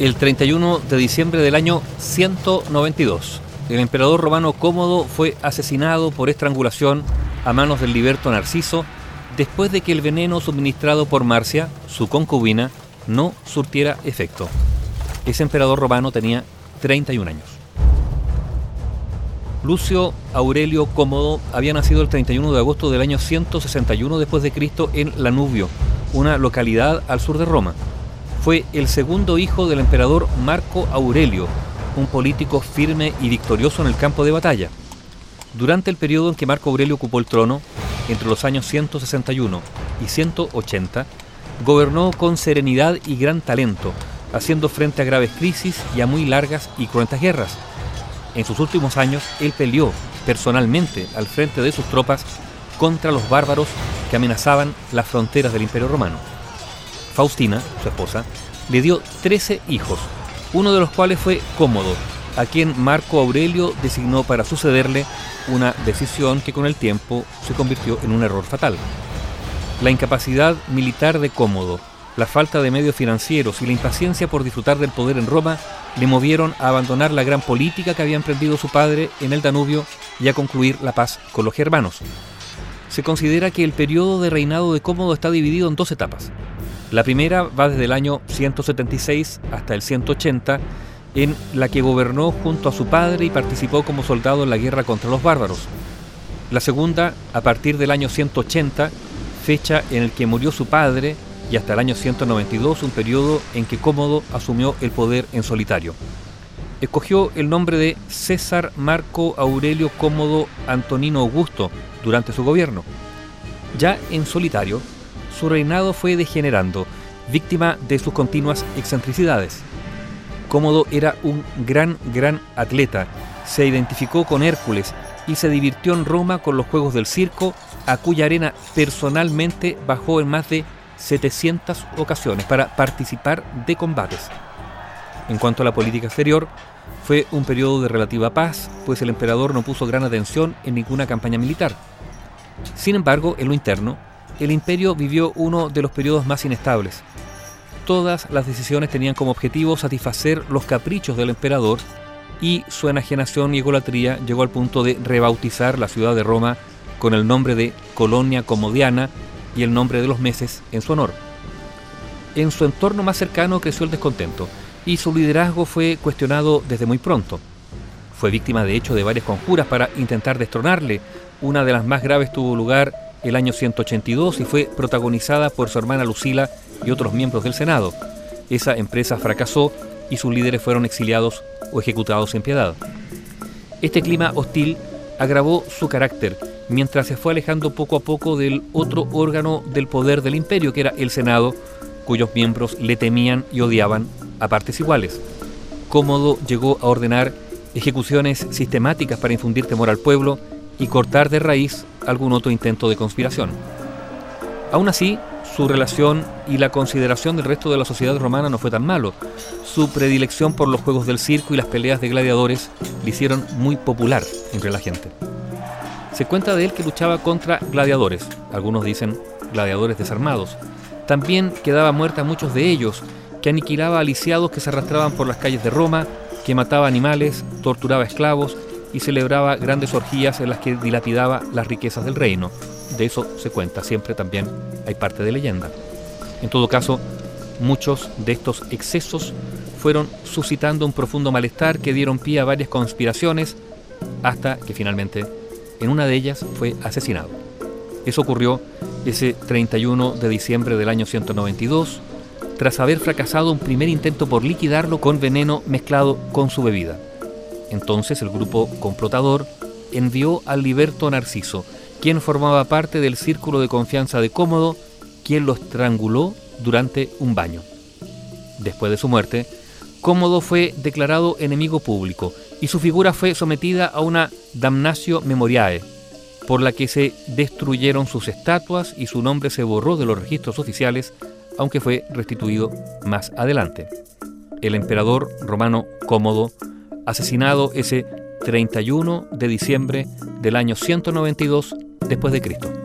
El 31 de diciembre del año 192, el emperador romano Cómodo fue asesinado por estrangulación a manos del liberto Narciso después de que el veneno suministrado por Marcia, su concubina, no surtiera efecto. Ese emperador romano tenía 31 años. Lucio Aurelio Cómodo había nacido el 31 de agosto del año 161 después de Cristo en Lanubio, una localidad al sur de Roma. Fue el segundo hijo del emperador Marco Aurelio, un político firme y victorioso en el campo de batalla. Durante el periodo en que Marco Aurelio ocupó el trono, entre los años 161 y 180, gobernó con serenidad y gran talento, haciendo frente a graves crisis y a muy largas y cruentas guerras en sus últimos años, él peleó personalmente al frente de sus tropas contra los bárbaros que amenazaban las fronteras del Imperio Romano. Faustina, su esposa, le dio 13 hijos, uno de los cuales fue Cómodo, a quien Marco Aurelio designó para sucederle una decisión que con el tiempo se convirtió en un error fatal. La incapacidad militar de Cómodo, la falta de medios financieros y la impaciencia por disfrutar del poder en Roma le movieron a abandonar la gran política que había emprendido su padre en el Danubio y a concluir la paz con los germanos. Se considera que el periodo de reinado de Cómodo está dividido en dos etapas. La primera va desde el año 176 hasta el 180, en la que gobernó junto a su padre y participó como soldado en la guerra contra los bárbaros. La segunda, a partir del año 180, fecha en el que murió su padre y hasta el año 192, un periodo en que Cómodo asumió el poder en solitario. Escogió el nombre de César Marco Aurelio Cómodo Antonino Augusto durante su gobierno. Ya en solitario, su reinado fue degenerando, víctima de sus continuas excentricidades. Cómodo era un gran, gran atleta, se identificó con Hércules y se divirtió en Roma con los Juegos del Circo, a cuya arena personalmente bajó en más de 700 ocasiones para participar de combates. En cuanto a la política exterior, fue un periodo de relativa paz, pues el emperador no puso gran atención en ninguna campaña militar. Sin embargo, en lo interno, el imperio vivió uno de los periodos más inestables. Todas las decisiones tenían como objetivo satisfacer los caprichos del emperador y su enajenación y egolatría llegó al punto de rebautizar la ciudad de Roma con el nombre de Colonia Comodiana y el nombre de los meses en su honor. En su entorno más cercano creció el descontento y su liderazgo fue cuestionado desde muy pronto. Fue víctima de hecho de varias conjuras para intentar destronarle. Una de las más graves tuvo lugar el año 182 y fue protagonizada por su hermana Lucila y otros miembros del Senado. Esa empresa fracasó y sus líderes fueron exiliados o ejecutados sin piedad. Este clima hostil agravó su carácter mientras se fue alejando poco a poco del otro órgano del poder del imperio, que era el Senado, cuyos miembros le temían y odiaban a partes iguales. Cómodo llegó a ordenar ejecuciones sistemáticas para infundir temor al pueblo y cortar de raíz algún otro intento de conspiración. Aún así, su relación y la consideración del resto de la sociedad romana no fue tan malo. Su predilección por los juegos del circo y las peleas de gladiadores le hicieron muy popular entre la gente. Se cuenta de él que luchaba contra gladiadores, algunos dicen gladiadores desarmados. También quedaba muerta a muchos de ellos, que aniquilaba a lisiados que se arrastraban por las calles de Roma, que mataba animales, torturaba esclavos y celebraba grandes orgías en las que dilapidaba las riquezas del reino. De eso se cuenta, siempre también hay parte de leyenda. En todo caso, muchos de estos excesos fueron suscitando un profundo malestar que dieron pie a varias conspiraciones hasta que finalmente en una de ellas fue asesinado. Eso ocurrió ese 31 de diciembre del año 192, tras haber fracasado un primer intento por liquidarlo con veneno mezclado con su bebida. Entonces el grupo complotador envió al liberto Narciso, quien formaba parte del círculo de confianza de Cómodo, quien lo estranguló durante un baño. Después de su muerte, Cómodo fue declarado enemigo público y su figura fue sometida a una damnatio memoriae, por la que se destruyeron sus estatuas y su nombre se borró de los registros oficiales, aunque fue restituido más adelante. El emperador romano Cómodo, asesinado ese 31 de diciembre del año 192 después de Cristo.